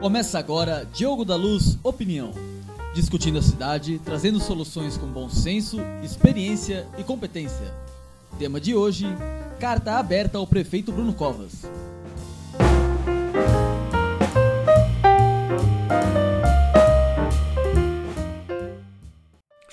Começa agora Diogo da Luz Opinião. Discutindo a cidade, trazendo soluções com bom senso, experiência e competência. Tema de hoje: carta aberta ao prefeito Bruno Covas.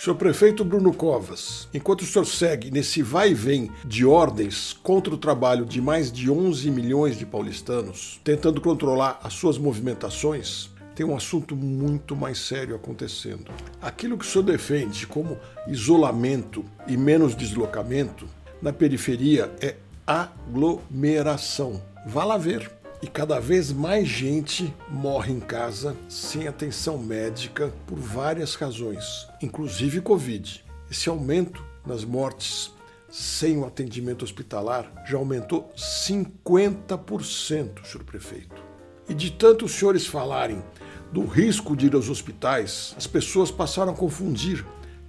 Senhor prefeito Bruno Covas, enquanto o senhor segue nesse vai e vem de ordens contra o trabalho de mais de 11 milhões de paulistanos, tentando controlar as suas movimentações, tem um assunto muito mais sério acontecendo. Aquilo que o senhor defende como isolamento e menos deslocamento na periferia é aglomeração. Vá lá ver. E cada vez mais gente morre em casa sem atenção médica por várias razões, inclusive Covid. Esse aumento nas mortes sem o atendimento hospitalar já aumentou 50%, senhor prefeito. E de tanto os senhores falarem do risco de ir aos hospitais, as pessoas passaram a confundir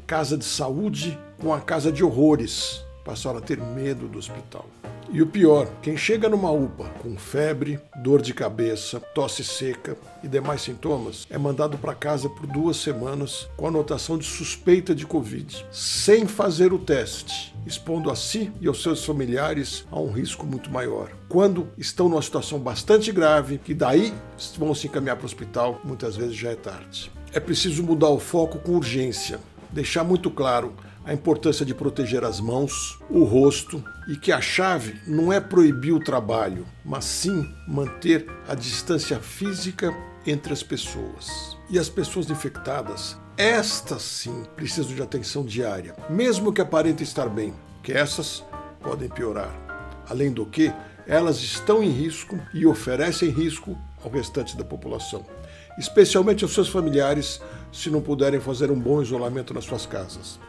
casa de saúde com a casa de horrores, passaram a ter medo do hospital. E o pior, quem chega numa UPA com febre, dor de cabeça, tosse seca e demais sintomas é mandado para casa por duas semanas com anotação de suspeita de Covid, sem fazer o teste, expondo a si e aos seus familiares a um risco muito maior. Quando estão numa situação bastante grave, que daí vão se encaminhar para o hospital, muitas vezes já é tarde. É preciso mudar o foco com urgência, deixar muito claro a importância de proteger as mãos, o rosto e que a chave não é proibir o trabalho, mas sim manter a distância física entre as pessoas. E as pessoas infectadas, estas sim precisam de atenção diária, mesmo que aparentem estar bem, que essas podem piorar. Além do que, elas estão em risco e oferecem risco ao restante da população, especialmente aos seus familiares, se não puderem fazer um bom isolamento nas suas casas.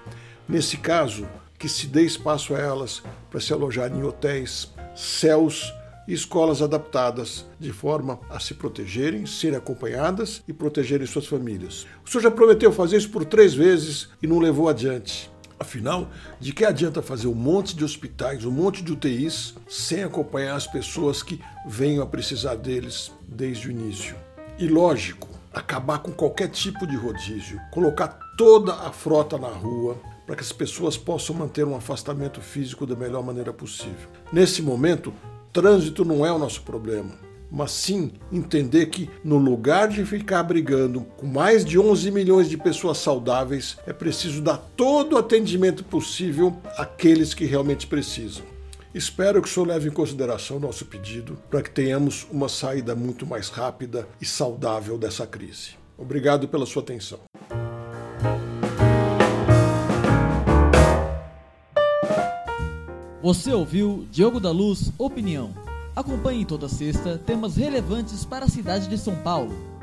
Nesse caso, que se dê espaço a elas para se alojarem em hotéis, céus e escolas adaptadas, de forma a se protegerem, serem acompanhadas e protegerem suas famílias. O senhor já prometeu fazer isso por três vezes e não levou adiante. Afinal, de que adianta fazer um monte de hospitais, um monte de UTIs, sem acompanhar as pessoas que venham a precisar deles desde o início? E lógico, acabar com qualquer tipo de rodízio, colocar toda a frota na rua, para que as pessoas possam manter um afastamento físico da melhor maneira possível. Nesse momento, trânsito não é o nosso problema, mas sim entender que no lugar de ficar brigando com mais de 11 milhões de pessoas saudáveis, é preciso dar todo o atendimento possível àqueles que realmente precisam. Espero que o senhor leve em consideração nosso pedido para que tenhamos uma saída muito mais rápida e saudável dessa crise. Obrigado pela sua atenção. Você ouviu Diogo da Luz Opinião. Acompanhe toda sexta temas relevantes para a cidade de São Paulo.